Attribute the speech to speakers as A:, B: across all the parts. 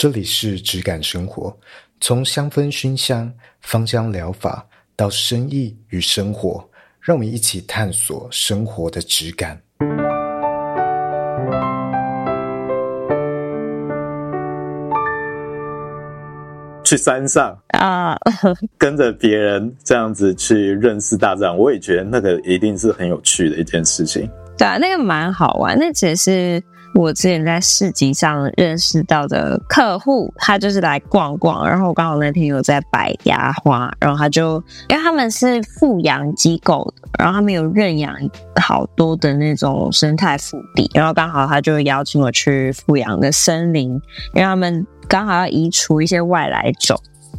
A: 这里是质感生活，从香氛熏香、芳香疗法到生意与生活，让我们一起探索生活的质感。
B: 去山上啊，uh, 跟着别人这样子去认识大自然，我也觉得那个一定是很有趣的一件事情。
C: 对啊，那个蛮好玩。那只是我之前在市集上认识到的客户，他就是来逛逛，然后刚好那天有在摆压花，然后他就因为他们是富养机构的，然后他们有认养好多的那种生态腹地，然后刚好他就邀请我去富养的森林，因为他们。刚好要移除一些外来种，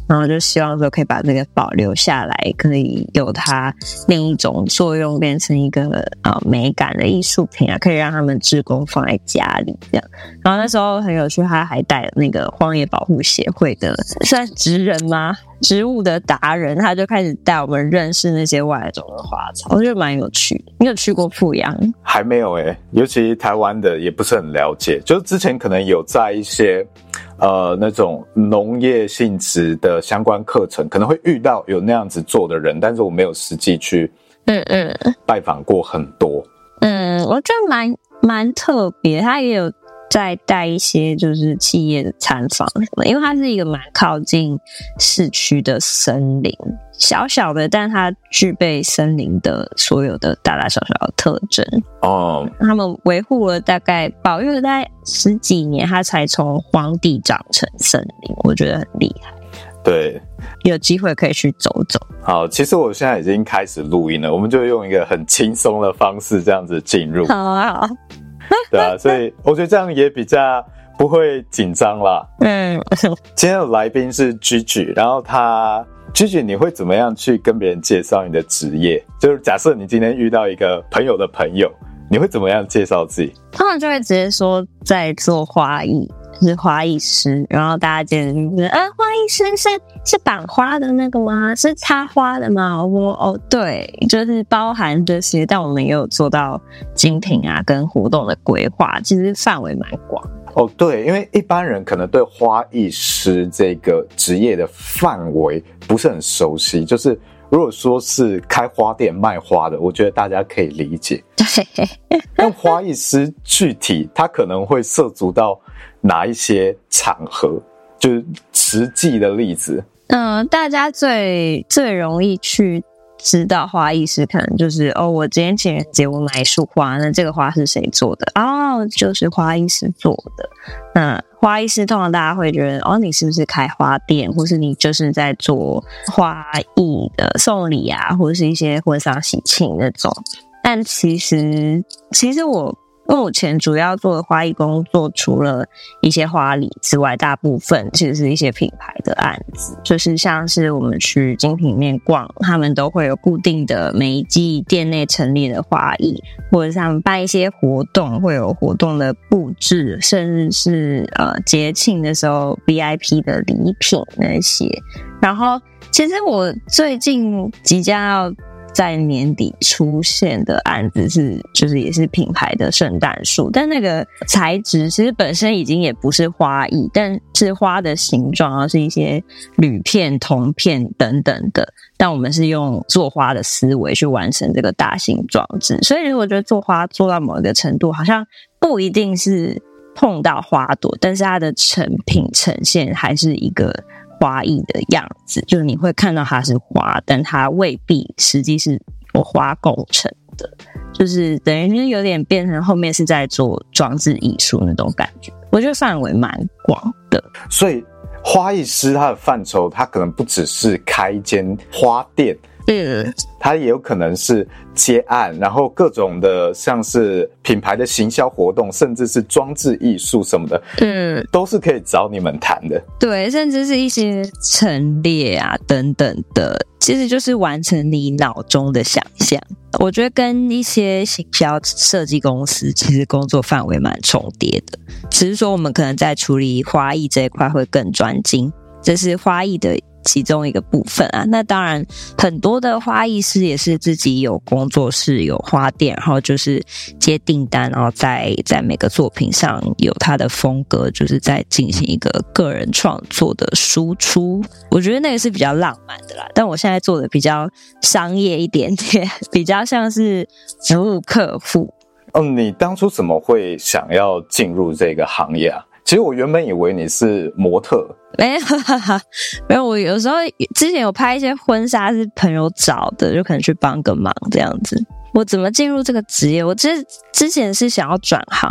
C: 然后就希望说可以把这个保留下来，可以有它另一种作用，变成一个呃美感的艺术品啊，可以让他们志工放在家里这样。然后那时候很有趣，他还带那个荒野保护协会的算职人吗？植物的达人，他就开始带我们认识那些外来种的花草，我觉得蛮有趣的。你有去过富阳？
B: 还没有诶、尤其台湾的也不是很了解，就是之前可能有在一些。呃，那种农业性质的相关课程，可能会遇到有那样子做的人，但是我没有实际去，嗯嗯，拜访过很多。
C: 嗯，我觉得蛮蛮特别，他也有在带一些就是企业的参访什么，因为它是一个蛮靠近市区的森林。小小的，但它具备森林的所有的大大小小的特征哦。Oh. 他们维护了大概保育了大概十几年，它才从荒地长成森林，我觉得很厉害。
B: 对，
C: 有机会可以去走走。
B: 好，其实我现在已经开始录音了，我们就用一个很轻松的方式这样子进入。
C: 好啊，好。
B: 对啊，所以我觉得这样也比较不会紧张啦。嗯，今天的来宾是 Gigi，然后他。Gigi，你会怎么样去跟别人介绍你的职业？就是假设你今天遇到一个朋友的朋友，你会怎么样介绍自己？
C: 他们就会直接说在做花艺，是花艺师。然后大家见着就是，啊，花艺师是是绑花的那个吗？是插花的吗？我哦，对，就是包含这些，但我们也有做到精品啊，跟活动的规划，其实范围蛮广。
B: 哦，对，因为一般人可能对花艺师这个职业的范围不是很熟悉。就是如果说是开花店卖花的，我觉得大家可以理解。对，但花艺师具体他可能会涉足到哪一些场合？就是实际的例子。
C: 嗯、大家最最容易去。知道花艺师可能就是哦，我今天情人节我买一束花，那这个花是谁做的？哦，就是花艺师做的。那花艺师通常大家会觉得哦，你是不是开花店，或是你就是在做花艺的送礼啊，或者是一些婚丧喜庆那种？但其实，其实我。目前主要做的花艺工作，除了一些花礼之外，大部分其实是一些品牌的案子，就是像是我们去精品面逛，他们都会有固定的每一季店内陈列的花艺，或者是他们办一些活动，会有活动的布置，甚至是呃节庆的时候 VIP 的礼品那些。然后，其实我最近即将要。在年底出现的案子是，就是也是品牌的圣诞树，但那个材质其实本身已经也不是花艺，但是花的形状啊是一些铝片、铜片等等的。但我们是用做花的思维去完成这个大型装置，所以我觉得做花做到某一个程度，好像不一定是碰到花朵，但是它的成品呈现还是一个。花艺的样子，就是你会看到它是花，但它未必实际是由花构成的，就是等于是有点变成后面是在做装置艺术那种感觉。我觉得范围蛮广的，
B: 所以花艺师他的范畴，他可能不只是开一间花店。嗯，它也有可能是接案，然后各种的像是品牌的行销活动，甚至是装置艺术什么的，嗯，都是可以找你们谈的。
C: 对，甚至是一些陈列啊等等的，其实就是完成你脑中的想象。我觉得跟一些行销设计公司其实工作范围蛮重叠的，只是说我们可能在处理花艺这一块会更专精。这是花艺的其中一个部分啊。那当然，很多的花艺师也是自己有工作室、有花店，然后就是接订单，然后在在每个作品上有他的风格，就是在进行一个个人创作的输出。我觉得那个是比较浪漫的啦。但我现在做的比较商业一点点，比较像是服务客户。
B: 哦，你当初怎么会想要进入这个行业啊？其实我原本以为你是模特，
C: 没有，没有。我有时候之前有拍一些婚纱，是朋友找的，就可能去帮个忙这样子。我怎么进入这个职业？我之之前是想要转行，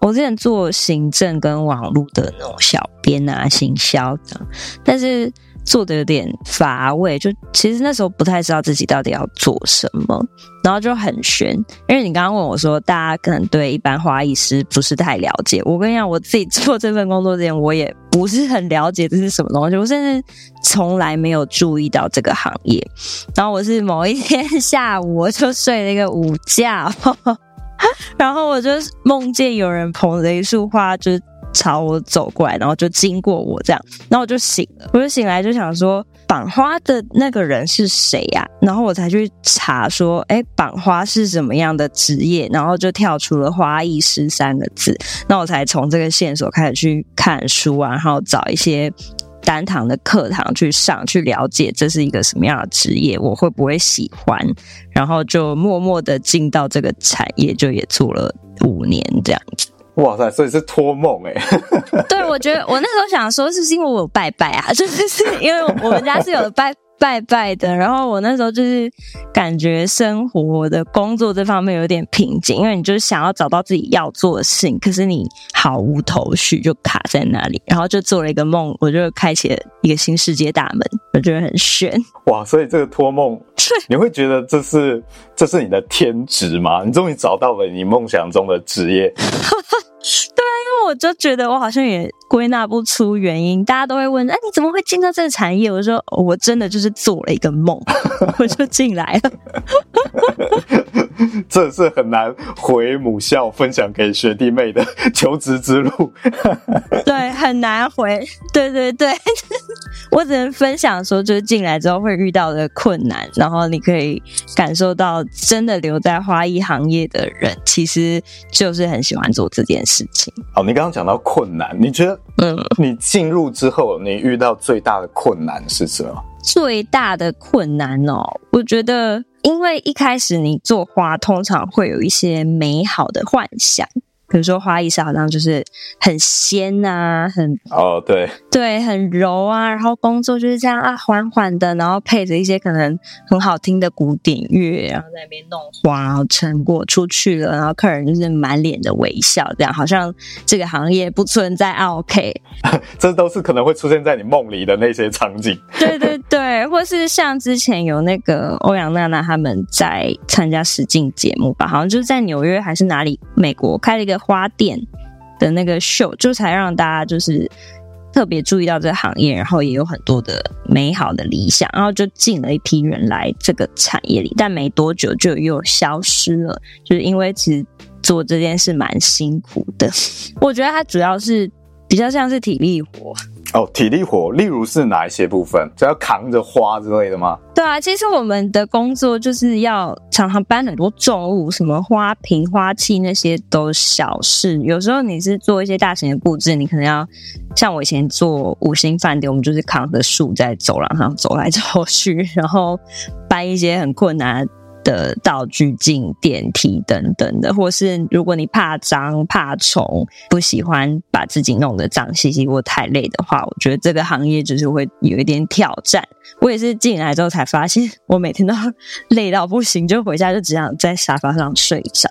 C: 我之前做行政跟网络的那种小编啊、行销的，但是。做的有点乏味，就其实那时候不太知道自己到底要做什么，然后就很悬。因为你刚刚问我说，大家可能对一般花艺师不是太了解。我跟你讲，我自己做这份工作之前，我也不是很了解这是什么东西，我甚至从来没有注意到这个行业。然后我是某一天下午，我就睡了一个午觉，然后我就梦见有人捧着一束花，就。朝我走过来，然后就经过我这样，然后我就醒了，我就醒来就想说绑花的那个人是谁呀？然后我才去查说，哎，绑花是什么样的职业？然后就跳出了花艺师三个字，那我才从这个线索开始去看书啊，然后找一些单堂的课堂去上，去了解这是一个什么样的职业，我会不会喜欢？然后就默默的进到这个产业，就也做了五年这样子。
B: 哇塞！所以是托梦哎。
C: 对，我觉得我那时候想说，是因为我有拜拜啊，就是是因为我们家是有拜拜拜的。然后我那时候就是感觉生活的工作这方面有点瓶颈，因为你就是想要找到自己要做的事情，可是你毫无头绪，就卡在那里。然后就做了一个梦，我就开启了一个新世界大门，我觉得很炫。
B: 哇！所以这个托梦，你会觉得这是这是你的天职吗？你终于找到了你梦想中的职业。
C: 对啊，因为我就觉得我好像也归纳不出原因，大家都会问，哎，你怎么会进到这个产业？我说，哦，我真的就是做了一个梦，我就进来了。
B: 这是很难回母校分享给学弟妹的求职之路。
C: 对，很难回。对对对，我只能分享说，就是进来之后会遇到的困难，然后你可以感受到，真的留在花艺行业的人，其实就是很喜欢做这件事情。
B: 哦，你刚刚讲到困难，你觉得，嗯，你进入之后，你遇到最大的困难是什么？
C: 最大的困难哦，我觉得。因为一开始你做花，通常会有一些美好的幻想。比如说花艺师好像就是很仙啊，很
B: 哦对
C: 对，很柔啊，然后工作就是这样啊，缓缓的，然后配着一些可能很好听的古典乐，然后在那边弄花，然后成果出去了，然后客人就是满脸的微笑，这样好像这个行业不存在。OK，
B: 这都是可能会出现在你梦里的那些场景。
C: 对对对，或是像之前有那个欧阳娜娜他们在参加实境节目吧，好像就是在纽约还是哪里，美国开了一个。花店的那个秀，就才让大家就是特别注意到这个行业，然后也有很多的美好的理想，然后就进了一批人来这个产业里，但没多久就又消失了，就是因为其实做这件事蛮辛苦的，我觉得它主要是比较像是体力活。
B: 哦，体力活，例如是哪一些部分？只要扛着花之类的吗？
C: 对啊，其实我们的工作就是要常常搬很多重物，什么花瓶、花器那些都小事。有时候你是做一些大型的布置，你可能要像我以前做五星饭店，我们就是扛着树在走廊上走来走去，然后搬一些很困难的的道具进电梯等等的，或是如果你怕脏怕虫，不喜欢把自己弄得脏兮兮或太累的话，我觉得这个行业就是会有一点挑战。我也是进来之后才发现，我每天都 累到不行，就回家就只想在沙发上睡着，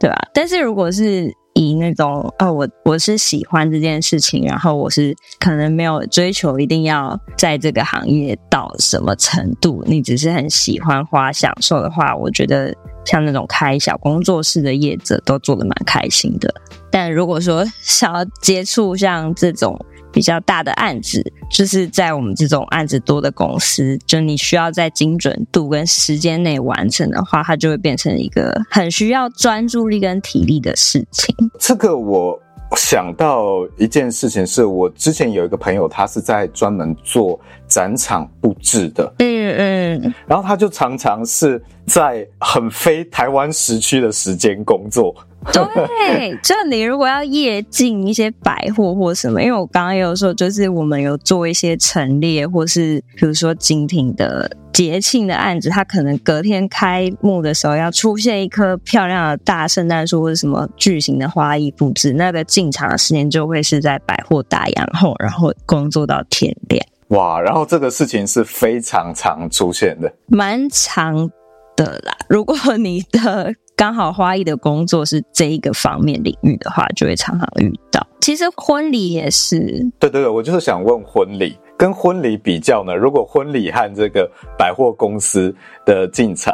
C: 对吧？但是如果是以那种哦，我我是喜欢这件事情，然后我是可能没有追求一定要在这个行业到什么程度，你只是很喜欢花享受的话，我觉得像那种开小工作室的业者都做的蛮开心的。但如果说想要接触像这种，比较大的案子，就是在我们这种案子多的公司，就你需要在精准度跟时间内完成的话，它就会变成一个很需要专注力跟体力的事情。
B: 这个我想到一件事情，是我之前有一个朋友，他是在专门做展场布置的，
C: 嗯嗯，
B: 然后他就常常是在很非台湾时区的时间工作。
C: 对，就你如果要夜进一些百货或什么，因为我刚刚有说，就是我们有做一些陈列，或是比如说精品的节庆的案子，它可能隔天开幕的时候要出现一棵漂亮的大圣诞树，或者什么巨型的花艺布置，那个进场的时间就会是在百货打烊后，然后工作到天亮。
B: 哇，然后这个事情是非常常出现的，
C: 蛮长的啦。如果你的刚好花艺的工作是这一个方面领域的话，就会常常遇到。其实婚礼也是，
B: 对对对，我就是想问婚礼跟婚礼比较呢？如果婚礼和这个百货公司的进场，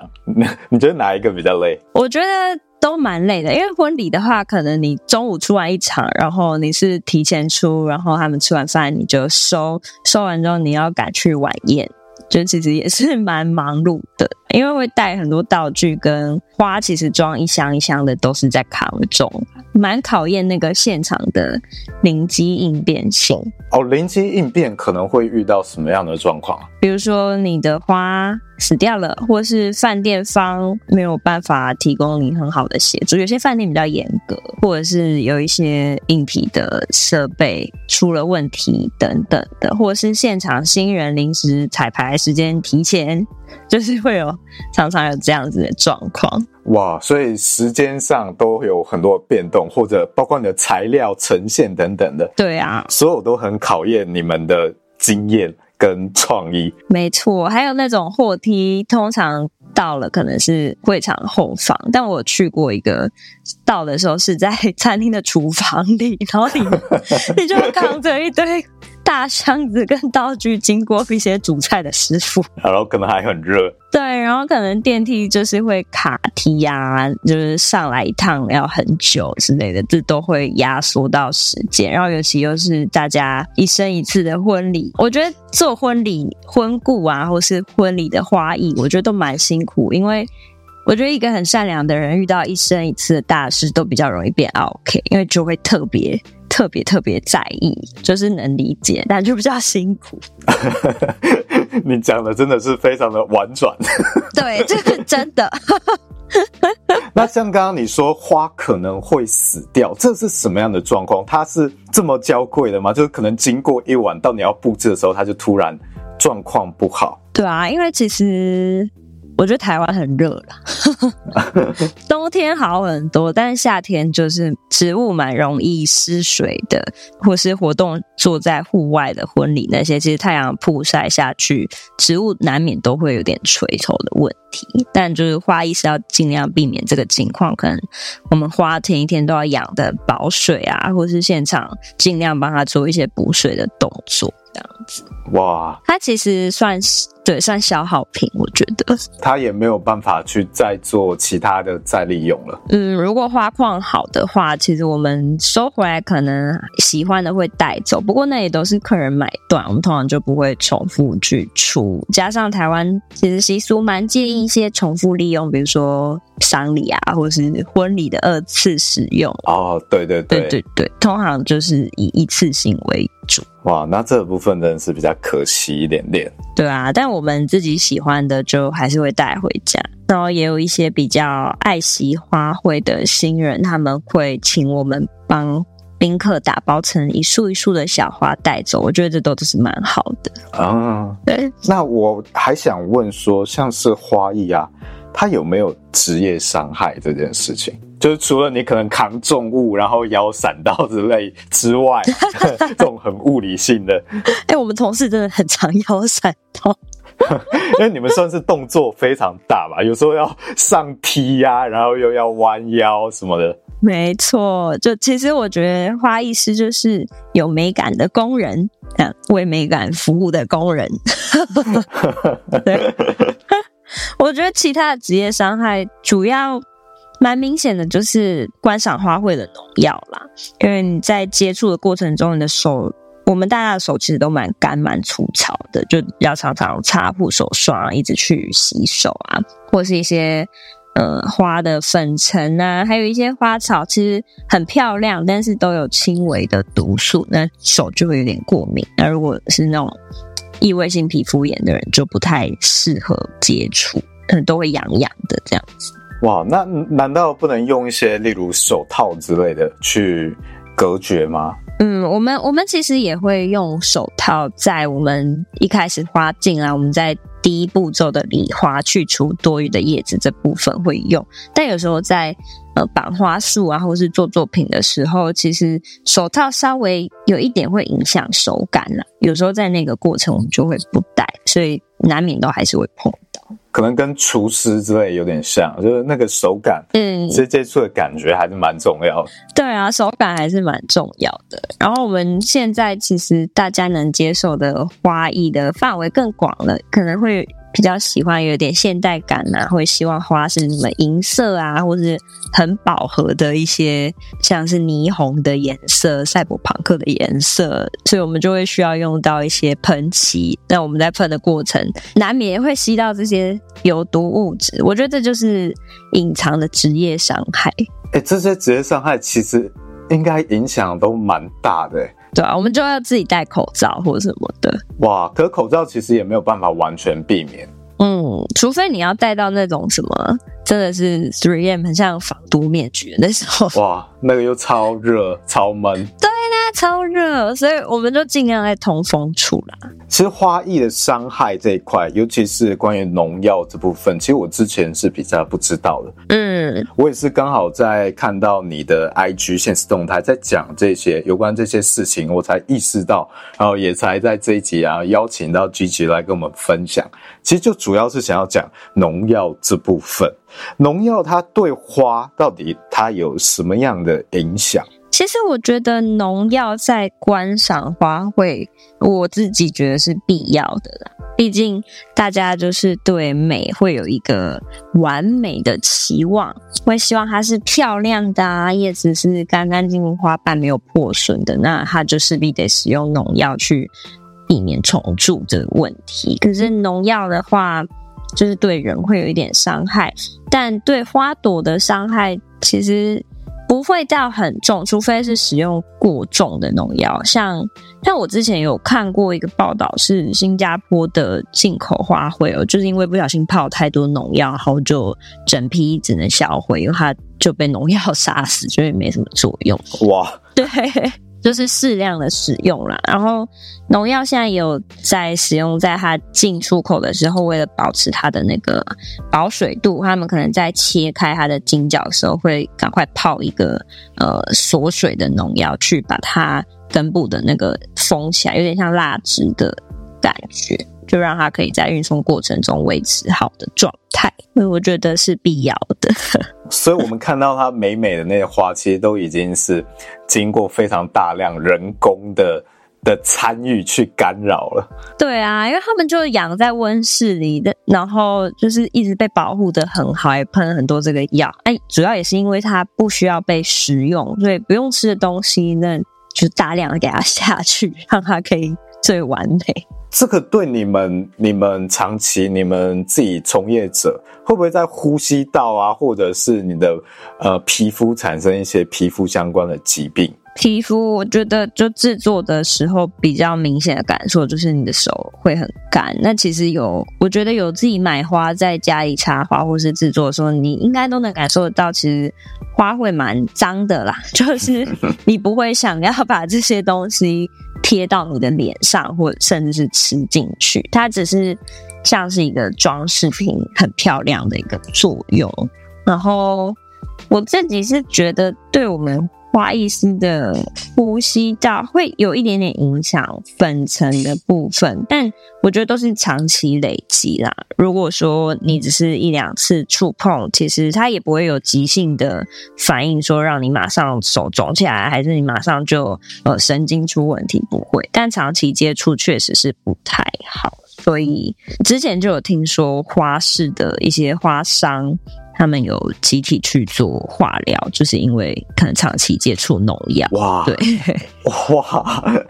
B: 你觉得哪一个比较累？
C: 我觉得都蛮累的，因为婚礼的话，可能你中午出完一场，然后你是提前出，然后他们吃完饭你就收，收完之后你要赶去晚宴。就其实也是蛮忙碌的，因为会带很多道具跟花，其实装一箱一箱的都是在扛重，蛮考验那个现场的灵机应变性。
B: 哦，灵机应变可能会遇到什么样的状况？
C: 比如说你的花死掉了，或是饭店方没有办法提供你很好的协助，有些饭店比较严格，或者是有一些硬体的设备出了问题等等的，或者是现场新人临时彩排时间提前，就是会有常常有这样子的状况。
B: 哇，所以时间上都有很多变动，或者包括你的材料呈现等等的。
C: 对啊，
B: 所有都很考验你们的经验。跟创意，
C: 没错，还有那种货梯，通常到了可能是会场后方，但我去过一个，到的时候是在餐厅的厨房里，然后你你就扛着一堆大箱子跟道具经过一些煮菜的师傅，
B: 然后可能还很热。
C: 对，然后可能电梯就是会卡梯呀、啊，就是上来一趟要很久之类的，这都会压缩到时间。然后尤其又是大家一生一次的婚礼，我觉得做婚礼婚顾啊，或是婚礼的花艺，我觉得都蛮辛苦，因为我觉得一个很善良的人遇到一生一次的大事，都比较容易变 OK，因为就会特别。特别特别在意，就是能理解，但就比较辛苦。
B: 你讲的真的是非常的婉转。
C: 对，这是真的。
B: 那像刚刚你说花可能会死掉，这是什么样的状况？它是这么娇贵的吗？就是可能经过一晚，到你要布置的时候，它就突然状况不好。
C: 对啊，因为其实。我觉得台湾很热啦，冬天好很多，但是夏天就是植物蛮容易失水的，或是活动坐在户外的婚礼那些，其实太阳曝晒下去，植物难免都会有点垂头的问题。但就是花艺是要尽量避免这个情况，可能我们花前一天都要养的保水啊，或是现场尽量帮他做一些补水的动作。这样子
B: 哇，
C: 它其实算是对，算消耗品，我觉得
B: 它也没有办法去再做其他的再利用了。
C: 嗯，如果花况好的话，其实我们收回来可能喜欢的会带走，不过那也都是客人买断，我们通常就不会重复去出。加上台湾其实习俗蛮介意一些重复利用，比如说丧礼啊，或者是婚礼的二次使用。
B: 哦，对对对
C: 对对对，通常就是以一次性为主。
B: 哇，那这部分真的是比较可惜一点点。
C: 对啊，但我们自己喜欢的就还是会带回家。然后也有一些比较爱惜花卉的新人，他们会请我们帮宾客打包成一束一束的小花带走。我觉得这都是蛮好的
B: 啊。
C: 对，
B: 那我还想问说，像是花艺啊，它有没有职业伤害这件事情？就是除了你可能扛重物，然后腰闪到之类之外，这种很物理性的。
C: 哎、欸，我们同事真的很常腰闪到，
B: 因为你们算是动作非常大吧？有时候要上梯呀、啊，然后又要弯腰什么的。
C: 没错，就其实我觉得花艺师就是有美感的工人，嗯，为美感服务的工人。对，我觉得其他的职业伤害主要。蛮明显的，就是观赏花卉的农药啦，因为你在接触的过程中，你的手，我们大家的手其实都蛮干、蛮粗糙的，就要常常擦护手霜，一直去洗手啊，或是一些呃花的粉尘啊，还有一些花草，其实很漂亮，但是都有轻微的毒素，那手就会有点过敏。那如果是那种异位性皮肤炎的人，就不太适合接触，可能都会痒痒的这样子。
B: 哇，那难道不能用一些例如手套之类的去隔绝吗？
C: 嗯，我们我们其实也会用手套，在我们一开始花进来，我们在第一步骤的理花去除多余的叶子这部分会用，但有时候在呃绑花束啊，或是做作品的时候，其实手套稍微有一点会影响手感啦。有时候在那个过程我们就会不戴，所以难免都还是会碰。
B: 可能跟厨师之类有点像，就是那个手感，嗯，其实接触的感觉还是蛮重要的。
C: 对啊，手感还是蛮重要的。然后我们现在其实大家能接受的花艺的范围更广了，可能会。比较喜欢有点现代感呐、啊，会希望花是什么银色啊，或是很饱和的一些，像是霓虹的颜色、赛博朋克的颜色，所以我们就会需要用到一些喷漆。那我们在喷的过程，难免会吸到这些有毒物质。我觉得这就是隐藏的职业伤害。
B: 哎、欸，这些职业伤害其实应该影响都蛮大的。
C: 对啊，我们就要自己戴口罩或者什么的。
B: 哇，可口罩其实也没有办法完全避免。
C: 嗯，除非你要戴到那种什么，真的是 Three M 很像防毒面具的那时候。
B: 哇，那个又超热、超闷。
C: 对。超热，所以我们就尽量在通风处啦。
B: 其实花艺的伤害这一块，尤其是关于农药这部分，其实我之前是比较不知道的。嗯，我也是刚好在看到你的 IG 现实动态，在讲这些有关这些事情，我才意识到，然后也才在这一集啊邀请到 Gigi 来跟我们分享。其实就主要是想要讲农药这部分，农药它对花到底它有什么样的影响？
C: 其实我觉得农药在观赏花卉，我自己觉得是必要的啦。毕竟大家就是对美会有一个完美的期望，会希望它是漂亮的啊，叶子是干干净净，花瓣没有破损的，那它就势必得使用农药去避免虫蛀的问题。可是农药的话，就是对人会有一点伤害，但对花朵的伤害其实。不会到很重，除非是使用过重的农药。像像我之前有看过一个报道，是新加坡的进口花卉哦，就是因为不小心泡太多农药，然后就整批只能销毁，因为它就被农药杀死，所以没什么作用。
B: 哇，
C: 对。就是适量的使用啦，然后农药现在有在使用，在它进出口的时候，为了保持它的那个保水度，他们可能在切开它的茎角的时候，会赶快泡一个呃锁水的农药，去把它根部的那个封起来，有点像蜡质的感觉。就让它可以在运送过程中维持好的状态，所以我觉得是必要的。
B: 所以，我们看到它美美的那些花，其实都已经是经过非常大量人工的的参与去干扰了。
C: 对啊，因为他们就养在温室里的，然后就是一直被保护的很好，也喷很多这个药。哎，主要也是因为它不需要被食用，所以不用吃的东西，那就大量的给它下去，让它可以最完美。
B: 这个对你们、你们长期、你们自己从业者，会不会在呼吸道啊，或者是你的呃皮肤产生一些皮肤相关的疾病？
C: 皮肤，我觉得就制作的时候比较明显的感受就是你的手会很干。那其实有，我觉得有自己买花在家里插花或是制作的时候，你应该都能感受得到，其实花会蛮脏的啦。就是你不会想要把这些东西。贴到你的脸上，或者甚至是吃进去，它只是像是一个装饰品，很漂亮的一个作用。然后我自己是觉得，对我们。花艺师的呼吸道会有一点点影响粉尘的部分，但我觉得都是长期累积啦。如果说你只是一两次触碰，其实它也不会有急性的反应，说让你马上手肿起来，还是你马上就呃神经出问题，不会。但长期接触确实是不太好，所以之前就有听说花市的一些花商。他们有集体去做化疗，就是因为可能长期接触农药。哇，对，
B: 哇，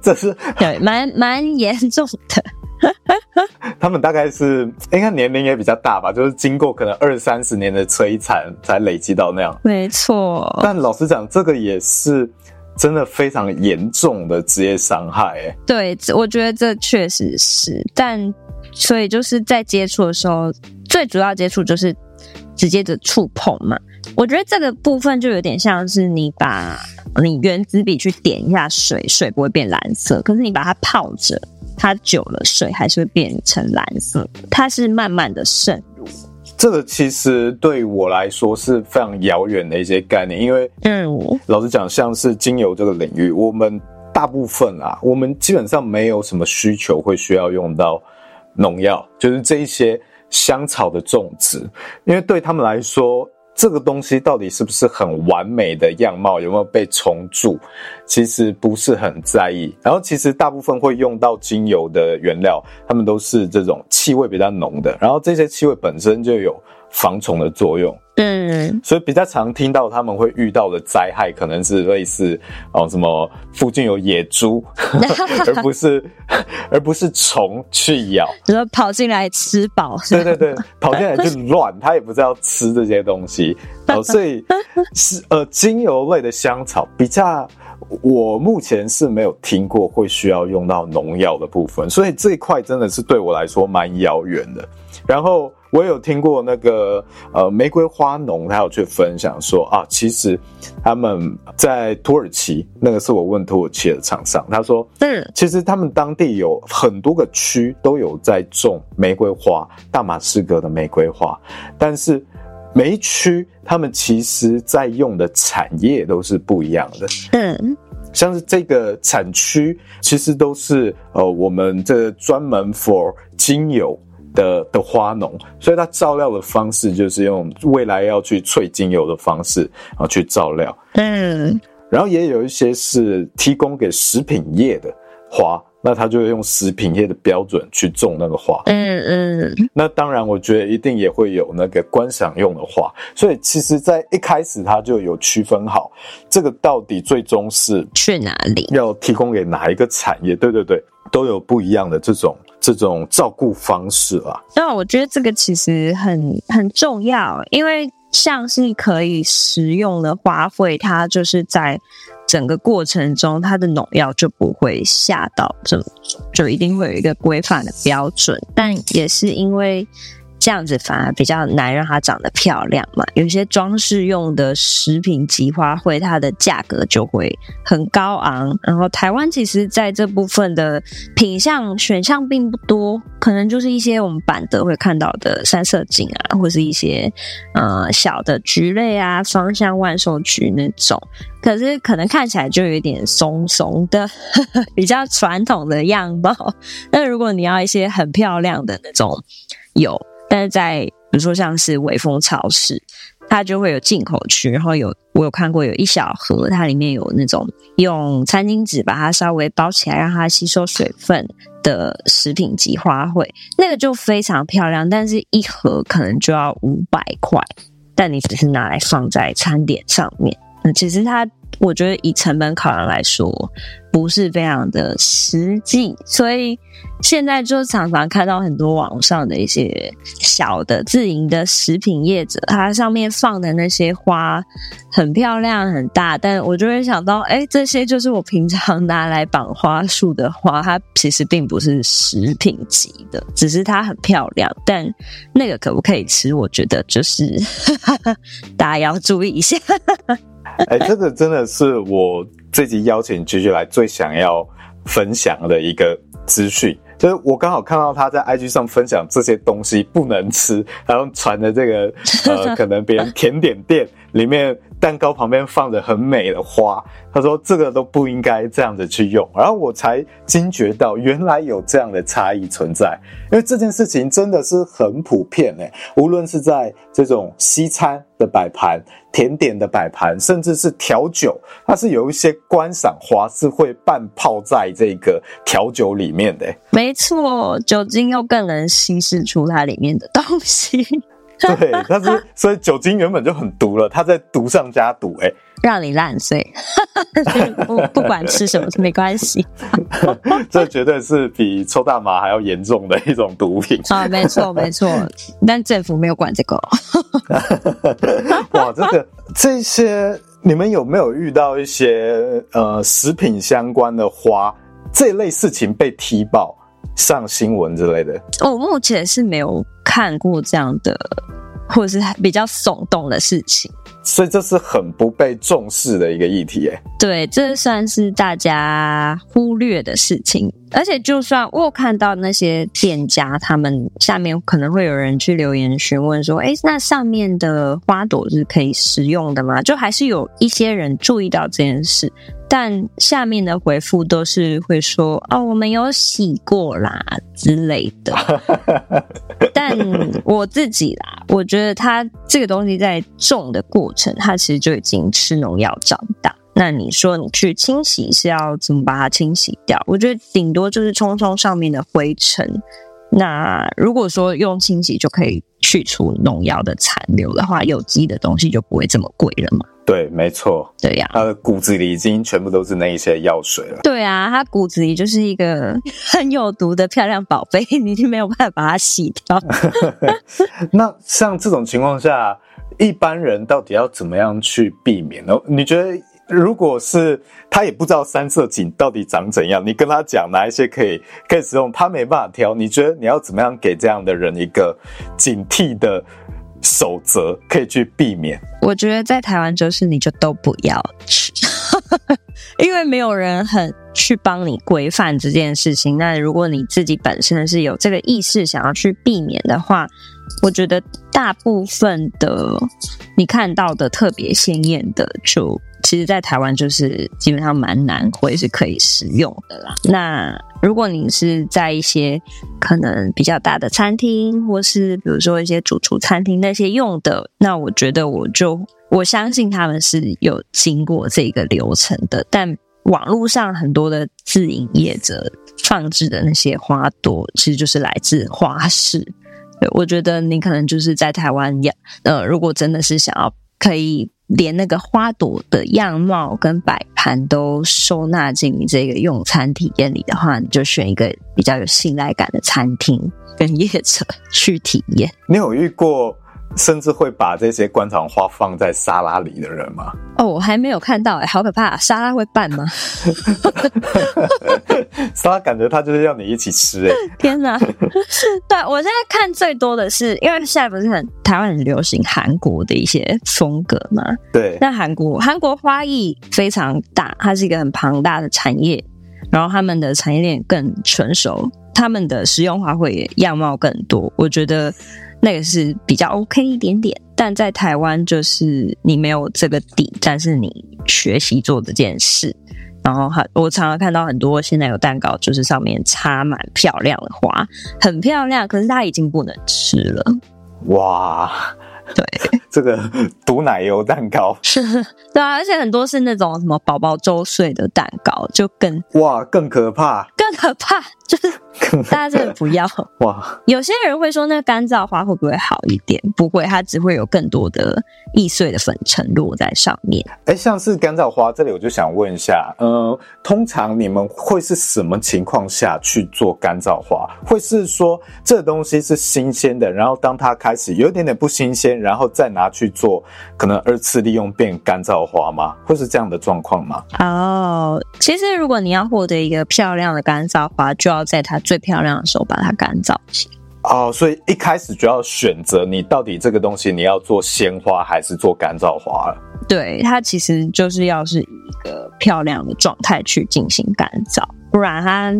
B: 这是
C: 对蛮蛮严重的。
B: 他们大概是应该年龄也比较大吧，就是经过可能二三十年的摧残才累积到那样。
C: 没错。
B: 但老实讲，这个也是真的非常严重的职业伤害。哎，
C: 对，我觉得这确实是。但所以就是在接触的时候，最主要接触就是直接的触碰嘛。我觉得这个部分就有点像是你把你原子笔去点一下水，水不会变蓝色，可是你把它泡着。它久了，水还是会变成蓝色。它是慢慢的渗入。
B: 这个其实对我来说是非常遥远的一些概念，因为嗯，老实讲，像是精油这个领域，我们大部分啊，我们基本上没有什么需求会需要用到农药，就是这一些香草的种植，因为对他们来说。这个东西到底是不是很完美的样貌，有没有被重组，其实不是很在意。然后其实大部分会用到精油的原料，他们都是这种气味比较浓的，然后这些气味本身就有防虫的作用。嗯，所以比较常听到他们会遇到的灾害，可能是类似哦什么附近有野猪，而不是而不是虫去咬，
C: 比如说跑进来吃饱，
B: 对对对，跑进来就乱，他也不知道吃这些东西 哦，所以是呃精油类的香草比较，我目前是没有听过会需要用到农药的部分，所以这一块真的是对我来说蛮遥远的。然后。我有听过那个呃玫瑰花农，他有去分享说啊，其实他们在土耳其，那个是我问土耳其的厂商，他说，嗯，其实他们当地有很多个区都有在种玫瑰花，大马士革的玫瑰花，但是每一区他们其实在用的产业都是不一样的，嗯，像是这个产区其实都是呃我们这专门 for 精油。的的花农，所以它照料的方式就是用未来要去萃精油的方式啊去照料。嗯，然后也有一些是提供给食品业的花，那他就会用食品业的标准去种那个花。嗯嗯，那当然，我觉得一定也会有那个观赏用的花。所以其实，在一开始他就有区分好，这个到底最终是
C: 去哪里，
B: 要提供给哪一个产业？对对对，都有不一样的这种。这种照顾方式啊，
C: 那我觉得这个其实很很重要，因为像是可以食用的花卉，它就是在整个过程中，它的农药就不会下到这么，就一定会有一个规范的标准，但也是因为。这样子反而比较难让它长得漂亮嘛。有些装饰用的食品级花卉，它的价格就会很高昂。然后台湾其实在这部分的品相选项并不多，可能就是一些我们板德会看到的三色堇啊，或是一些呃小的菊类啊，芳香万寿菊那种。可是可能看起来就有点松松的，呵呵，比较传统的样貌。那如果你要一些很漂亮的那种，有。但是在比如说像是微风超市，它就会有进口区，然后有我有看过有一小盒，它里面有那种用餐巾纸把它稍微包起来，让它吸收水分的食品级花卉，那个就非常漂亮，但是一盒可能就要五百块，但你只是拿来放在餐点上面，那其实它。我觉得以成本考量来说，不是非常的实际，所以现在就常常看到很多网上的一些小的自营的食品业者，它上面放的那些花很漂亮很大，但我就会想到，哎，这些就是我平常拿来绑花束的花，它其实并不是食品级的，只是它很漂亮，但那个可不可以吃？我觉得就是大家要注意一下。
B: 哎、欸，这个真的是我这集邀请 Gigi 来最想要分享的一个资讯，就是我刚好看到他在 IG 上分享这些东西不能吃，然后传的这个呃，可能别人甜点店里面蛋糕旁边放着很美的花，他说这个都不应该这样子去用，然后我才惊觉到原来有这样的差异存在，因为这件事情真的是很普遍诶，无论是在这种西餐的摆盘。甜点的摆盘，甚至是调酒，它是有一些观赏花是会半泡在这个调酒里面的。
C: 没错，酒精又更能稀释出它里面的东西。
B: 对，但是所以酒精原本就很毒了，它在毒上加毒，哎，
C: 让你烂醉，不不管吃什么都没关系。
B: 这绝对是比抽大麻还要严重的一种毒品
C: 啊！没错没错，但政府没有管这个。
B: 哇，这个这些，你们有没有遇到一些呃食品相关的花这类事情被踢爆？上新闻之类的，
C: 我目前是没有看过这样的，或者是比较耸动的事情，
B: 所以这是很不被重视的一个议题，哎，
C: 对，这算是大家忽略的事情。而且，就算我有看到那些店家，他们下面可能会有人去留言询问说：“诶，那上面的花朵是可以食用的吗？”就还是有一些人注意到这件事，但下面的回复都是会说：“哦，我们有洗过啦之类的。”但我自己啦，我觉得它这个东西在种的过程，它其实就已经吃农药长大。那你说你去清洗是要怎么把它清洗掉？我觉得顶多就是冲冲上面的灰尘。那如果说用清洗就可以去除农药的残留的话，有机的东西就不会这么贵了嘛？
B: 对，没错。
C: 对呀，
B: 它的骨子里已经全部都是那一些药水了。
C: 对啊，它骨子里就是一个很有毒的漂亮宝贝，你就没有办法把它洗掉。
B: 那像这种情况下，一般人到底要怎么样去避免呢？你觉得？如果是他也不知道三色堇到底长怎样，你跟他讲哪一些可以可以使用，他没办法挑。你觉得你要怎么样给这样的人一个警惕的守则，可以去避免？
C: 我觉得在台湾就是你就都不要吃，因为没有人很去帮你规范这件事情。那如果你自己本身是有这个意识想要去避免的话，我觉得大部分的你看到的特别鲜艳的就。其实，在台湾就是基本上蛮难会是可以食用的啦。那如果你是在一些可能比较大的餐厅，或是比如说一些主厨餐厅那些用的，那我觉得我就我相信他们是有经过这个流程的。但网络上很多的自营业者放置的那些花朵，其实就是来自花市。我觉得你可能就是在台湾养，呃，如果真的是想要可以。连那个花朵的样貌跟摆盘都收纳进你这个用餐体验里的话，你就选一个比较有信赖感的餐厅跟业者去体验。
B: 你有遇过？甚至会把这些观赏花放在沙拉里的人吗？
C: 哦，我还没有看到哎、欸，好可怕！沙拉会拌吗？
B: 沙拉感觉它就是要你一起吃哎、欸！
C: 天哪！对，我现在看最多的是，因为现在不是很台湾很流行韩国的一些风格嘛？
B: 对。
C: 那韩国韩国花艺非常大，它是一个很庞大的产业，然后他们的产业链更成熟，他们的食用花卉也样貌更多，我觉得。那个是比较 OK 一点点，但在台湾就是你没有这个底，但是你学习做这件事，然后很我常常看到很多现在有蛋糕，就是上面插满漂亮的花，很漂亮，可是它已经不能吃了。
B: 哇！
C: 对，
B: 这个 毒奶油蛋糕
C: 是，对啊，而且很多是那种什么宝宝周岁的蛋糕，就更
B: 哇更可怕，
C: 更可怕，就是大家真的不要
B: 哇。
C: 有些人会说，那个干燥花会不会好一点？不会，它只会有更多的易碎的粉尘落在上面。
B: 哎，像是干燥花这里，我就想问一下，呃，通常你们会是什么情况下去做干燥花？会是说这东西是新鲜的，然后当它开始有一点点不新鲜？然后再拿去做，可能二次利用变干燥花吗？会是这样的状况吗？
C: 哦，其实如果你要获得一个漂亮的干燥花，就要在它最漂亮的时候把它干燥起来。
B: 哦，所以一开始就要选择你到底这个东西你要做鲜花还是做干燥花了？
C: 对，它其实就是要是以一个漂亮的状态去进行干燥，不然它。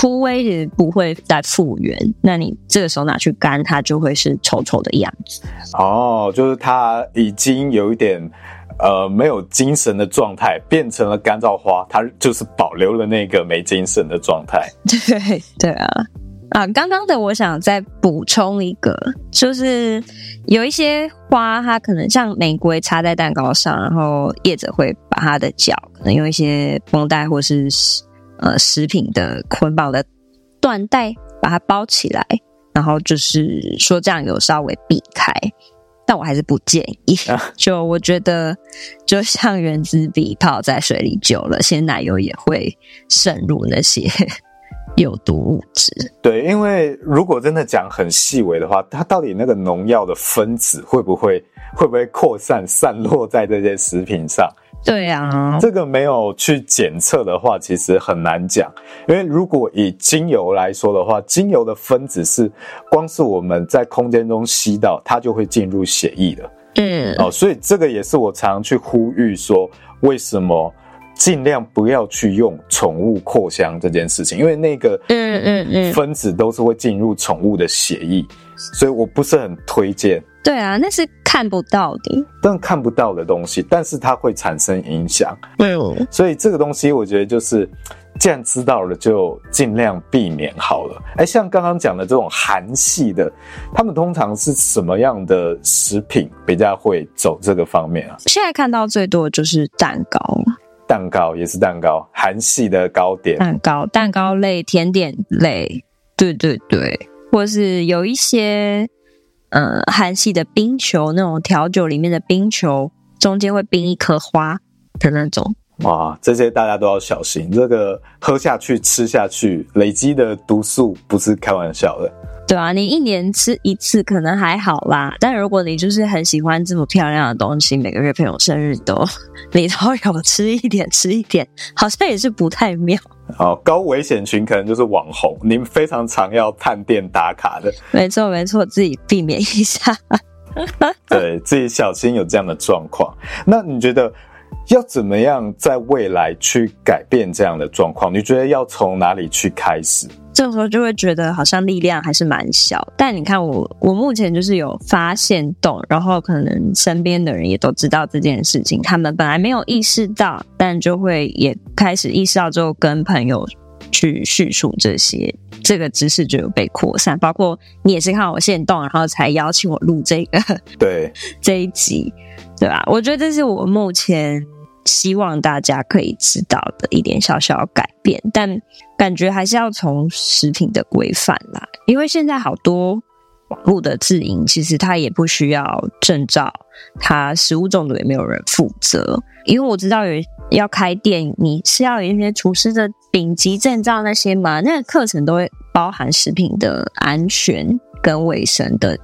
C: 枯萎也不会再复原，那你这个时候拿去干，它就会是丑丑的样子。
B: 哦，就是它已经有一点呃没有精神的状态，变成了干燥花，它就是保留了那个没精神的状态。
C: 对对啊啊！刚刚的我想再补充一个，就是有一些花，它可能像玫瑰插在蛋糕上，然后叶子会把它的角可能用一些绷带或是。呃，食品的捆绑的缎带把它包起来，然后就是说这样有稍微避开，但我还是不建议。啊、就我觉得，就像原子笔泡在水里久了，鲜奶油也会渗入那些 有毒物质。
B: 对，因为如果真的讲很细微的话，它到底那个农药的分子会不会会不会扩散散落在这些食品上？
C: 对啊，
B: 这个没有去检测的话，其实很难讲。因为如果以精油来说的话，精油的分子是光是我们在空间中吸到，它就会进入血液的。嗯，哦，所以这个也是我常常去呼吁说，为什么尽量不要去用宠物扩香这件事情，因为那个嗯嗯嗯分子都是会进入宠物的血液，所以我不是很推荐。
C: 对啊，那是看不到的，
B: 但看不到的东西，但是它会产生影响。嗯，所以这个东西我觉得就是，既然知道了，就尽量避免好了。哎，像刚刚讲的这种韩系的，他们通常是什么样的食品比较会走这个方面啊？
C: 现在看到最多的就是蛋糕，
B: 蛋糕也是蛋糕，韩系的糕点，
C: 蛋糕、蛋糕类、甜点类，对对对，或是有一些。呃，韩系的冰球，那种调酒里面的冰球，中间会冰一颗花的那种。
B: 哇，这些大家都要小心，这个喝下去、吃下去，累积的毒素不是开玩笑的。
C: 对啊，你一年吃一次可能还好啦，但如果你就是很喜欢这么漂亮的东西，每个月朋友生日都你都有吃一点，吃一点，好像也是不太妙。
B: 好，高危险群可能就是网红，你们非常常要探店打卡的。
C: 没错，没错，自己避免一下，
B: 对，自己小心有这样的状况。那你觉得要怎么样在未来去改变这样的状况？你觉得要从哪里去开始？
C: 这时候就会觉得好像力量还是蛮小，但你看我，我目前就是有发现动，然后可能身边的人也都知道这件事情，他们本来没有意识到，但就会也开始意识到之后，跟朋友去叙述这些，这个知识就有被扩散。包括你也是看我现动，然后才邀请我录这个，
B: 对
C: 这一集，对吧？我觉得这是我目前。希望大家可以知道的一点小小改变，但感觉还是要从食品的规范来，因为现在好多网络的自营，其实它也不需要证照，它食物中毒也没有人负责。因为我知道有要开店，你是要有一些厨师的顶级证照那些嘛，那个课程都会包含食品的安全跟卫生的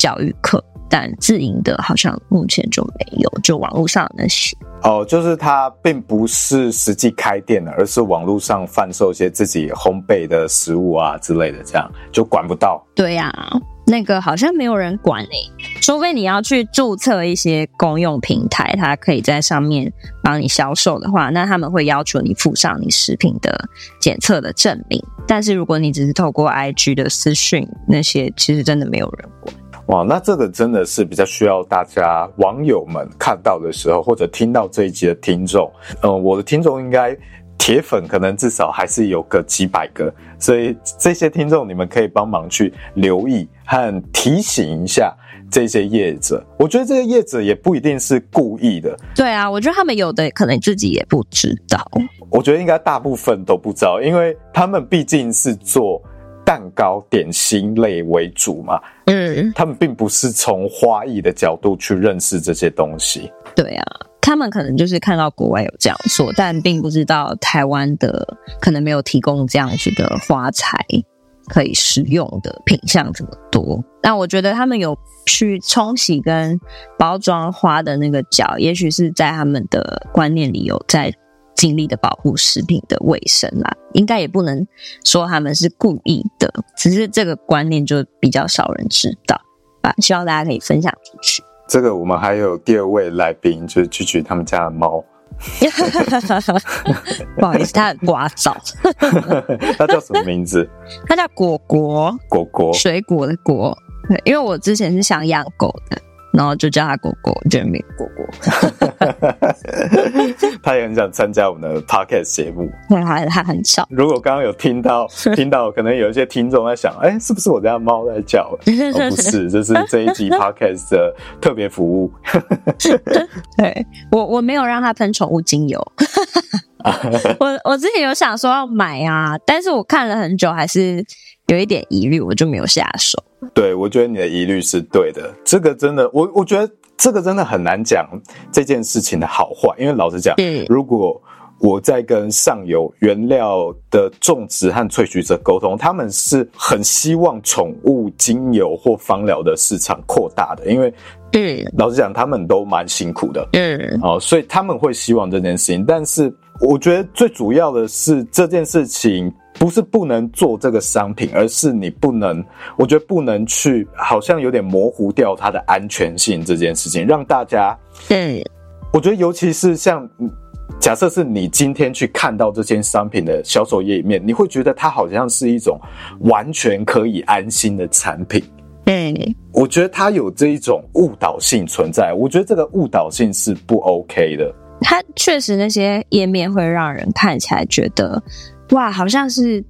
C: 教育课，但自营的好像目前就没有，就网络上那些。
B: 哦，就是它并不是实际开店的，而是网络上贩售一些自己烘焙的食物啊之类的，这样就管不到。
C: 对呀、啊，那个好像没有人管诶，除非你要去注册一些公用平台，它可以在上面帮你销售的话，那他们会要求你附上你食品的检测的证明。但是如果你只是透过 IG 的私讯，那些其实真的没有人管。
B: 哇，那这个真的是比较需要大家网友们看到的时候，或者听到这一集的听众，嗯、呃，我的听众应该铁粉可能至少还是有个几百个，所以这些听众你们可以帮忙去留意和提醒一下这些业者。我觉得这些业者也不一定是故意的。
C: 对啊，我觉得他们有的可能自己也不知道。
B: 我觉得应该大部分都不知道，因为他们毕竟是做。蛋糕、点心类为主嘛，嗯，他们并不是从花艺的角度去认识这些东西。
C: 对啊，他们可能就是看到国外有这样做，但并不知道台湾的可能没有提供这样子的花材可以使用的品相这么多。但我觉得他们有去冲洗跟包装花的那个角，也许是在他们的观念里有在。尽力的保护食品的卫生啦，应该也不能说他们是故意的，只是这个观念就比较少人知道啊。希望大家可以分享出去。
B: 这个我们还有第二位来宾，就是句句他们家的猫。
C: 不好意思，他很聒噪。
B: 他叫什么名字？
C: 他叫果果。
B: 果果，
C: 水果的果。对，因为我之前是想养狗的。然后就叫他果果，就名果果。
B: 他也很想参加我们的 podcast 节目。
C: 对，他他很少。
B: 如果刚刚有听到 听到，可能有一些听众在想，哎，是不是我家猫在叫？哦，不是，这是这一集 podcast 的特别服务。
C: 对，我我没有让他喷宠物精油。我我之前有想说要买啊，但是我看了很久，还是有一点疑虑，我就没有下手。
B: 对，我觉得你的疑虑是对的。这个真的，我我觉得这个真的很难讲这件事情的好坏，因为老实讲，嗯，如果我在跟上游原料的种植和萃取者沟通，他们是很希望宠物精油或芳疗的市场扩大的，因为。嗯，老实讲，他们都蛮辛苦的。嗯，哦，所以他们会希望这件事情。但是，我觉得最主要的是这件事情不是不能做这个商品，而是你不能，我觉得不能去，好像有点模糊掉它的安全性这件事情，让大家。嗯，我觉得尤其是像假设是你今天去看到这件商品的销售页面，你会觉得它好像是一种完全可以安心的产品。嗯，我觉得它有这一种误导性存在，我觉得这个误导性是不 OK 的。
C: 它确实那些页面会让人看起来觉得，哇，好像是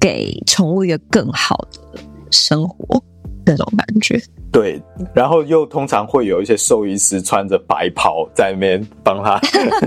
C: 给宠物一个更好的生活那种感觉。
B: 对，然后又通常会有一些兽医师穿着白袍在那边帮他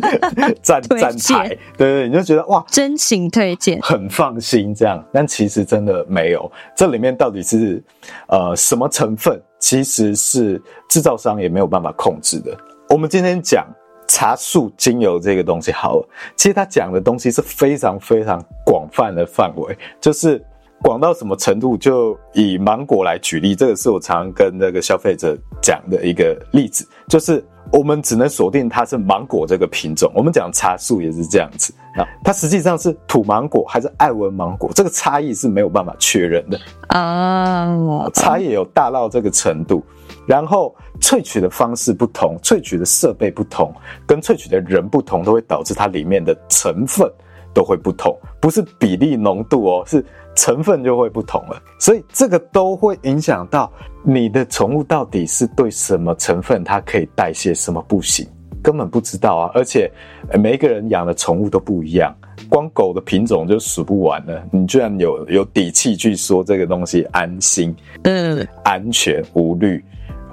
B: 站站台，对对，你就觉得哇，
C: 真情推荐，
B: 很放心这样。但其实真的没有，这里面到底是呃什么成分，其实是制造商也没有办法控制的。我们今天讲茶树精油这个东西好了，其实它讲的东西是非常非常广泛的范围，就是。广到什么程度？就以芒果来举例，这个是我常常跟那个消费者讲的一个例子，就是我们只能锁定它是芒果这个品种。我们讲茶树也是这样子啊，它实际上是土芒果还是爱文芒果，这个差异是没有办法确认的啊，差异有大到这个程度。然后萃取的方式不同，萃取的设备不同，跟萃取的人不同，都会导致它里面的成分都会不同，不是比例浓度哦，是。成分就会不同了，所以这个都会影响到你的宠物到底是对什么成分它可以代谢，什么不行，根本不知道啊！而且每一个人养的宠物都不一样，光狗的品种就数不完了。你居然有有底气去说这个东西安心、嗯，安全无虑，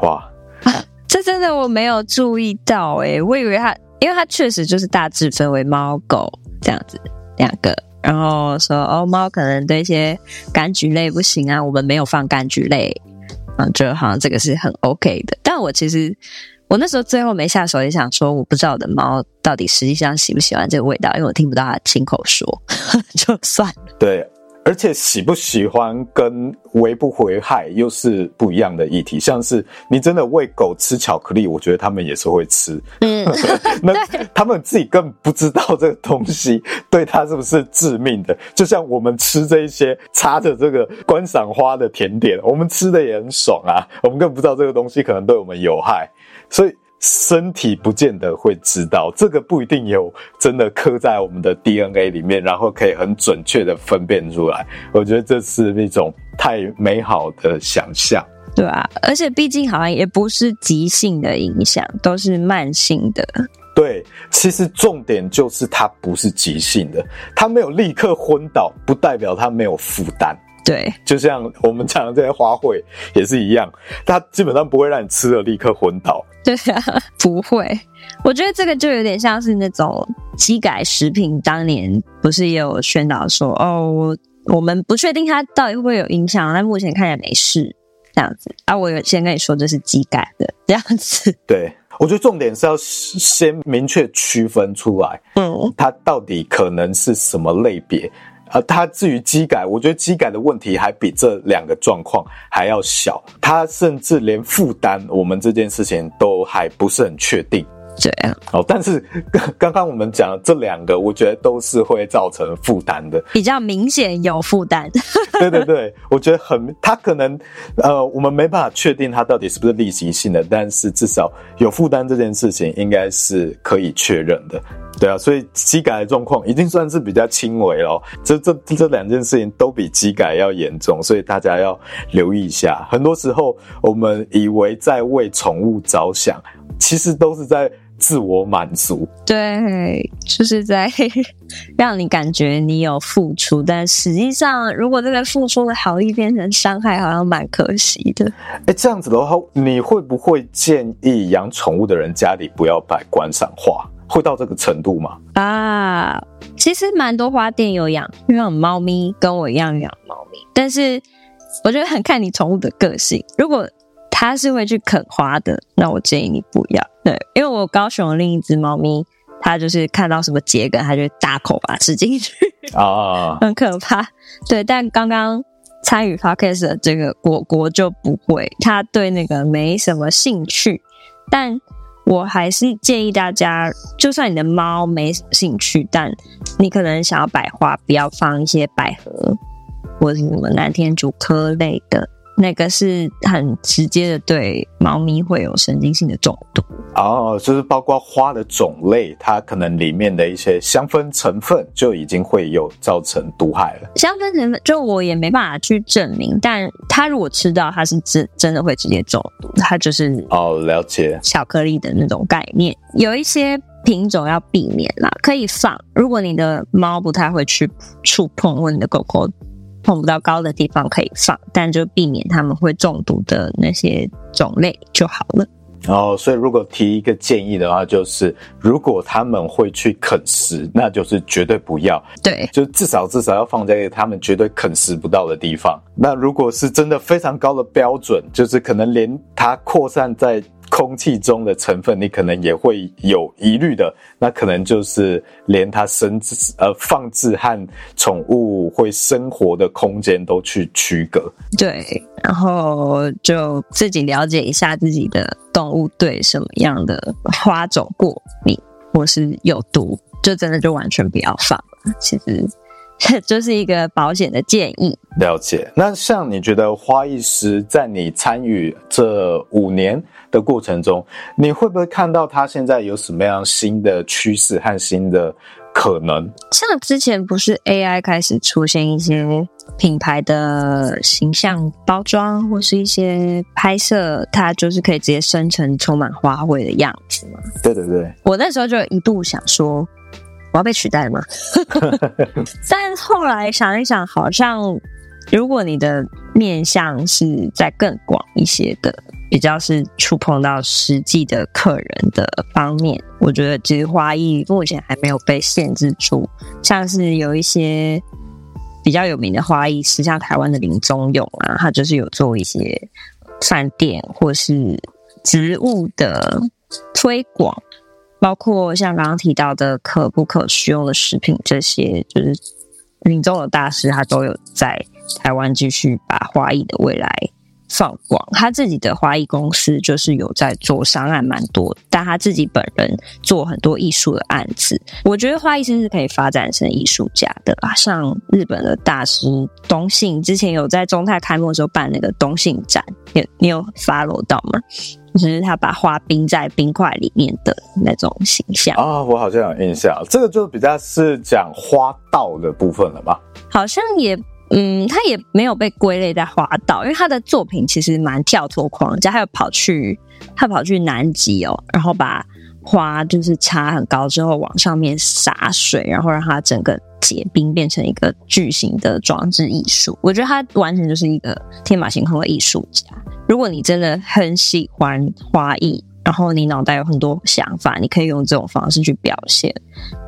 B: 哇！
C: 啊，这真的我没有注意到哎、欸，我以为它，因为它确实就是大致分为猫狗这样子两个。然后说哦，猫可能对一些柑橘类不行啊，我们没有放柑橘类，嗯，就好像这个是很 OK 的。但我其实我那时候最后没下手，也想说，我不知道我的猫到底实际上喜不喜欢这个味道，因为我听不到它亲口说，就算了。
B: 对。而且喜不喜欢跟危不危害又是不一样的议题。像是你真的喂狗吃巧克力，我觉得他们也是会吃。嗯，那他们自己根本不知道这个东西对它是不是致命的。就像我们吃这一些插着这个观赏花的甜点，我们吃的也很爽啊，我们更不知道这个东西可能对我们有害，所以。身体不见得会知道，这个不一定有真的刻在我们的 DNA 里面，然后可以很准确的分辨出来。我觉得这是一种太美好的想象，
C: 对啊，而且毕竟好像也不是急性的影响，都是慢性的。
B: 对，其实重点就是它不是急性的，它没有立刻昏倒，不代表它没有负担。
C: 对，
B: 就像我们讲的这些花卉也是一样，它基本上不会让你吃了立刻昏倒。
C: 对啊，不会。我觉得这个就有点像是那种机改食品，当年不是也有宣导说，哦，我们不确定它到底会不会有影响，但目前看起来没事，这样子。啊，我有先跟你说这是机改的，这样子。
B: 对，我觉得重点是要先明确区分出来，嗯，它到底可能是什么类别。呃，它至于机改，我觉得机改的问题还比这两个状况还要小，它甚至连负担我们这件事情都还不是很确定。
C: 这样
B: 哦，但是刚刚我们讲的这两个，我觉得都是会造成负担的，
C: 比较明显有负担。
B: 对对对，我觉得很，他可能呃，我们没办法确定他到底是不是例行性的，但是至少有负担这件事情应该是可以确认的。对啊，所以机改的状况已经算是比较轻微了。这这这两件事情都比机改要严重，所以大家要留意一下。很多时候我们以为在为宠物着想，其实都是在自我满足。
C: 对，就是在 让你感觉你有付出，但实际上，如果这个付出的好意变成伤害，好像蛮可惜的。
B: 哎，这样子的话，你会不会建议养宠物的人家里不要摆观赏花？会到这个程度吗？
C: 啊，其实蛮多花店有养因为有猫咪，跟我一样养猫咪，但是我觉得很看你宠物的个性。如果它是会去啃花的，那我建议你不要。对，因为我高雄的另一只猫咪，它就是看到什么桔梗，它就大口把它吃进去
B: 啊，
C: 很可怕。对，但刚刚参与 podcast 的这个果果就不会，它对那个没什么兴趣，但。我还是建议大家，就算你的猫没什么兴趣，但你可能想要摆花，不要放一些百合或者是什么南天竹科类的。那个是很直接的，对猫咪会有神经性的中毒
B: 哦，就是包括花的种类，它可能里面的一些香氛成分就已经会有造成毒害了。
C: 香氛成分就我也没办法去证明，但它如果吃到，它是真真的会直接中毒，它就是
B: 哦，了解
C: 巧克力的那种概念。有一些品种要避免啦，可以放。如果你的猫不太会去触碰，或你的狗狗。碰不到高的地方可以放，但就避免他们会中毒的那些种类就好了。
B: 哦，所以如果提一个建议的话，就是如果他们会去啃食，那就是绝对不要。
C: 对，
B: 就至少至少要放在他们绝对啃食不到的地方。那如果是真的非常高的标准，就是可能连它扩散在。空气中的成分，你可能也会有疑虑的。那可能就是连它生殖呃放置和宠物会生活的空间都去区隔。
C: 对，然后就自己了解一下自己的动物对什么样的花种过敏或是有毒，就真的就完全不要放。其实。这就是一个保险的建议。
B: 了解。那像你觉得花艺师在你参与这五年的过程中，你会不会看到他现在有什么样新的趋势和新的可能？
C: 像之前不是 AI 开始出现一些品牌的形象包装，或是一些拍摄，它就是可以直接生成充满花卉的样子吗？
B: 对对对。
C: 我那时候就一度想说。我要被取代了吗？但后来想一想，好像如果你的面向是在更广一些的，比较是触碰到实际的客人的方面，我觉得其实花艺目前还没有被限制住。像是有一些比较有名的花艺师，像台湾的林宗勇啊，他就是有做一些饭店或是植物的推广。包括像刚刚提到的可不可食用的食品，这些就是林宗勇大师，他都有在台湾继续把花艺的未来放广。他自己的花艺公司就是有在做商案蛮多，但他自己本人做很多艺术的案子。我觉得花艺师是可以发展成艺术家的啊，像日本的大师东信之前有在中泰开幕的时候办那个东信展，你你有 follow 到吗？就是他把花冰在冰块里面的那种形象
B: 啊、哦，我好像有印象。这个就比较是讲花道的部分了吧？
C: 好像也，嗯，他也没有被归类在花道，因为他的作品其实蛮跳脱框架，他有跑去他跑去南极哦，然后把花就是插很高之后往上面洒水，然后让它整个结冰，变成一个巨型的装置艺术。我觉得他完全就是一个天马行空的艺术家。如果你真的很喜欢花艺，然后你脑袋有很多想法，你可以用这种方式去表现。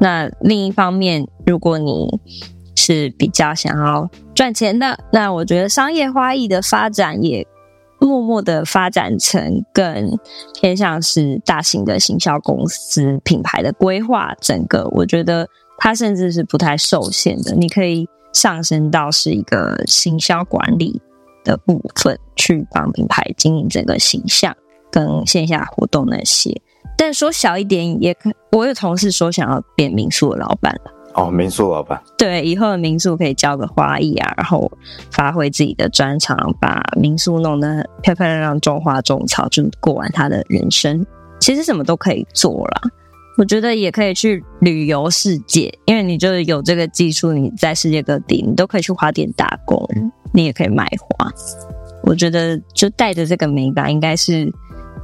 C: 那另一方面，如果你是比较想要赚钱的，那我觉得商业花艺的发展也默默的发展成更偏向是大型的行销公司品牌的规划。整个我觉得它甚至是不太受限的，你可以上升到是一个行销管理。的部分去帮品牌经营整个形象跟线下活动那些，但说小一点也可。我有同事说想要变民宿的老板
B: 哦，民宿老板
C: 对，以后的民宿可以教个花艺啊，然后发挥自己的专长，把民宿弄得漂漂亮亮，种花种草，就过完他的人生。其实什么都可以做啦，我觉得也可以去旅游世界，因为你就是有这个技术，你在世界各地你都可以去花店打工。你也可以卖花，我觉得就带着这个美感，应该是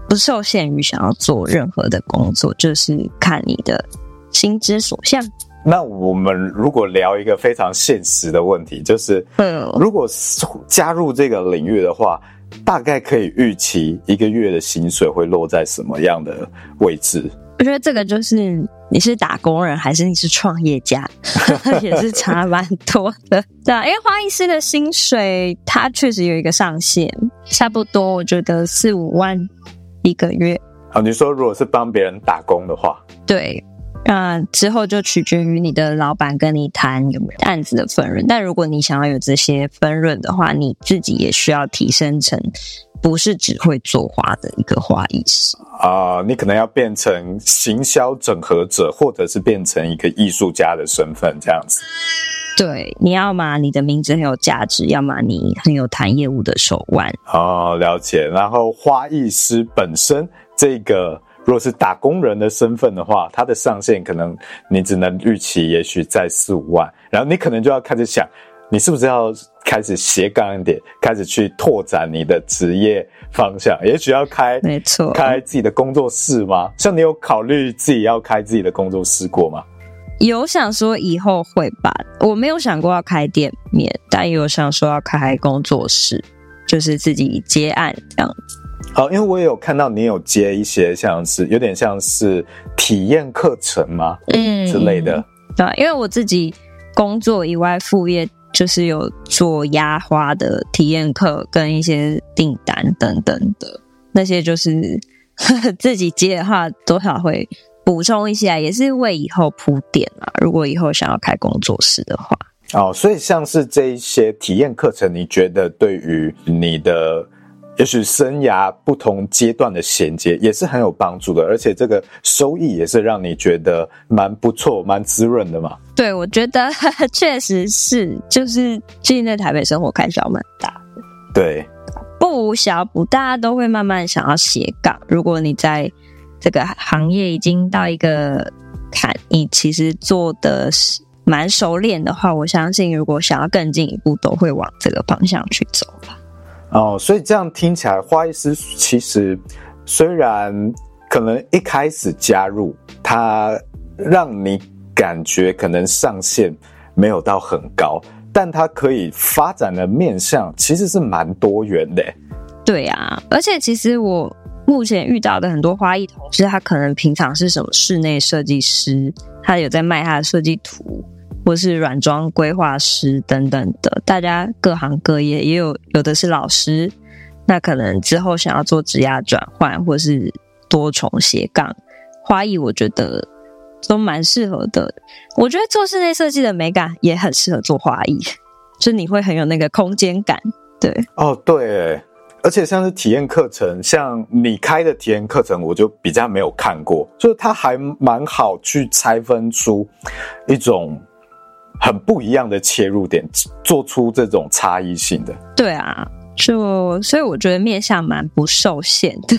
C: 不受限于想要做任何的工作，就是看你的心之所向。
B: 那我们如果聊一个非常现实的问题，就是，嗯，如果加入这个领域的话，大概可以预期一个月的薪水会落在什么样的位置？
C: 我觉得这个就是你是打工人还是你是创业家，也是差蛮多的。对啊，因为花艺师的薪水它确实有一个上限，差不多我觉得四五万一个月。
B: 好，你说如果是帮别人打工的话，
C: 对。那之后就取决于你的老板跟你谈有没有案子的分润。但如果你想要有这些分润的话，你自己也需要提升成不是只会做花的一个花艺师
B: 啊、呃。你可能要变成行销整合者，或者是变成一个艺术家的身份这样子。
C: 对，你要么你的名字很有价值，要么你很有谈业务的手腕。
B: 哦，了解。然后花艺师本身这个。如果是打工人的身份的话，他的上限可能你只能预期，也许在四五万，然后你可能就要开始想，你是不是要开始斜杠一点，开始去拓展你的职业方向，也许要开，
C: 没错，
B: 开自己的工作室吗？像你有考虑自己要开自己的工作室过吗？
C: 有想说以后会吧，我没有想过要开店面，但有想说要开工作室，就是自己接案这样子。
B: 好，因为我也有看到你有接一些像是有点像是体验课程吗？嗯，之类的。
C: 对，因为我自己工作以外副业就是有做压花的体验课跟一些订单等等的那些，就是呵呵自己接的话，多少会补充一些，也是为以后铺垫啊。如果以后想要开工作室的话，
B: 哦，所以像是这一些体验课程，你觉得对于你的？也许生涯不同阶段的衔接也是很有帮助的，而且这个收益也是让你觉得蛮不错、蛮滋润的嘛。
C: 对，我觉得 确实是，就是最近在台北生活开销蛮大的。
B: 对，
C: 不无小补，大家都会慢慢想要斜杠。如果你在这个行业已经到一个坎，你其实做的是蛮熟练的话，我相信如果想要更进一步，都会往这个方向去走吧。
B: 哦，所以这样听起来，花艺师其实虽然可能一开始加入，他让你感觉可能上限没有到很高，但他可以发展的面向其实是蛮多元的。
C: 对啊，而且其实我目前遇到的很多花艺同事，他可能平常是什么室内设计师，他有在卖他的设计图。或是软装规划师等等的，大家各行各业也有，有的是老师，那可能之后想要做职业转换，或是多重斜杠，花艺我觉得都蛮适合的。我觉得做室内设计的美感也很适合做花艺，就你会很有那个空间感。对，
B: 哦，对，而且像是体验课程，像你开的体验课程，我就比较没有看过，就是它还蛮好去拆分出一种。很不一样的切入点，做出这种差异性的。
C: 对啊，就所以我觉得面向蛮不受限的，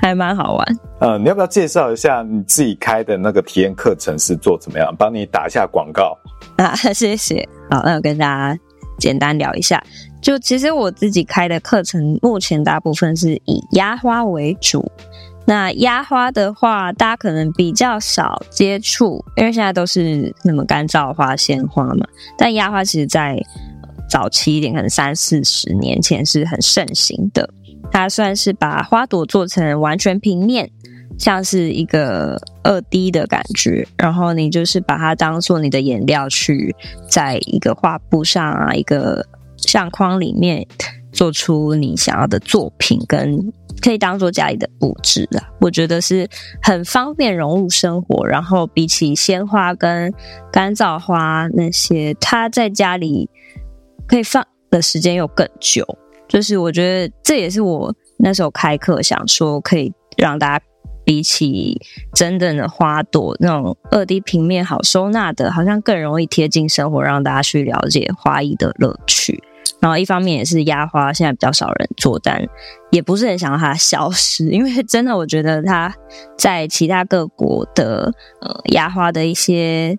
C: 还蛮好玩。
B: 呃，你要不要介绍一下你自己开的那个体验课程是做怎么样？帮你打一下广告
C: 啊，谢谢。好，那我跟大家简单聊一下。就其实我自己开的课程，目前大部分是以压花为主。那压花的话，大家可能比较少接触，因为现在都是那么干燥花、鲜花嘛。但压花其实在早期一点，可能三四十年前是很盛行的。它算是把花朵做成完全平面，像是一个二 D 的感觉，然后你就是把它当做你的颜料去，在一个画布上啊，一个相框里面做出你想要的作品跟。可以当做家里的布置啊，我觉得是很方便融入生活。然后比起鲜花跟干燥花那些，它在家里可以放的时间又更久。就是我觉得这也是我那时候开课想说，可以让大家比起真正的花朵那种二 D 平面好收纳的，好像更容易贴近生活，让大家去了解花艺的乐趣。然后一方面也是压花，现在比较少人做，但也不是很想让它 消失，因为真的我觉得它在其他各国的呃压花的一些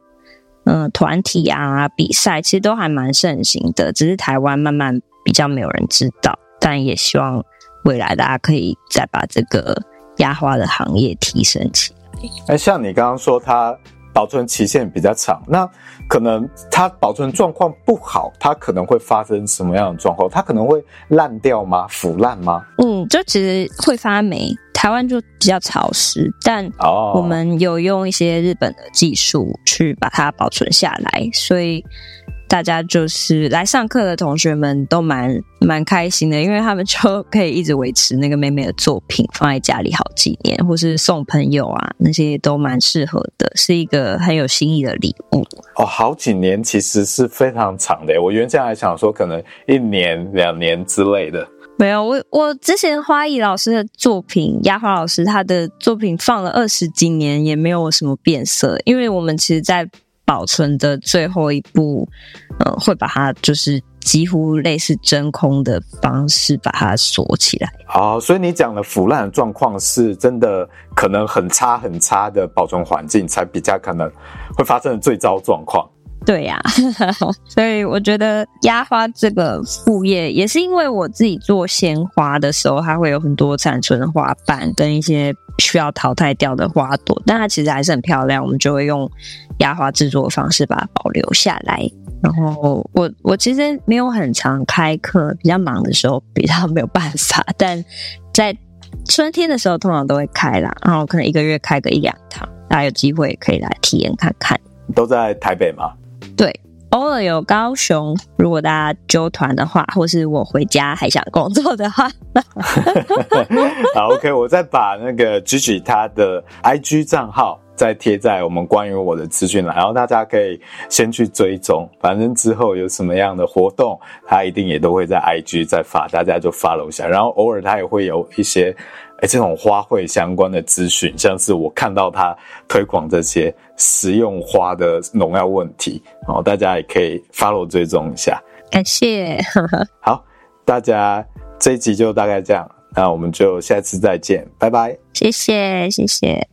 C: 嗯、呃、团体啊比赛，其实都还蛮盛行的，只是台湾慢慢比较没有人知道，但也希望未来大家可以再把这个压花的行业提升起来。
B: 哎，像你刚刚说它保存期限比较长，那可能它保存状况不好，它可能会发生什么样的状况？它可能会烂掉吗？腐烂吗？
C: 嗯，就其实会发霉。台湾就比较潮湿，但我们有用一些日本的技术去把它保存下来，所以大家就是来上课的同学们都蛮蛮开心的，因为他们就可以一直维持那个妹妹的作品放在家里好几年，或是送朋友啊，那些都蛮适合的，是一个很有新意的礼物。
B: 哦，好几年其实是非常长的，我原先还想说可能一年两年之类的。
C: 没有，我我之前花艺老师的作品，压花老师他的作品放了二十几年也没有什么变色，因为我们其实，在保存的最后一步，呃，会把它就是几乎类似真空的方式把它锁起来。
B: 哦，所以你讲的腐烂的状况是真的可能很差很差的保存环境才比较可能会发生的最糟状况。
C: 对呀、啊，所以我觉得压花这个副业也是因为我自己做鲜花的时候，它会有很多残存的花瓣跟一些需要淘汰掉的花朵，但它其实还是很漂亮，我们就会用压花制作的方式把它保留下来。然后我我其实没有很常开课，比较忙的时候比较没有办法，但在春天的时候通常都会开啦，然后可能一个月开个一两堂，大家有机会可以来体验看看。
B: 都在台北吗？
C: 对，偶尔有高雄，如果大家揪团的话，或是我回家还想工作的话，
B: 好，OK，我再把那个 Gigi 他的 IG 账号再贴在我们关于我的资讯栏，然后大家可以先去追踪，反正之后有什么样的活动，他一定也都会在 IG 再发，大家就 follow 一下，然后偶尔他也会有一些。哎，这种花卉相关的资讯，像是我看到他推广这些食用花的农药问题，然后大家也可以 follow 追踪一下。
C: 感谢，
B: 好，大家这一集就大概这样，那我们就下次再见，拜拜。
C: 谢谢，谢谢。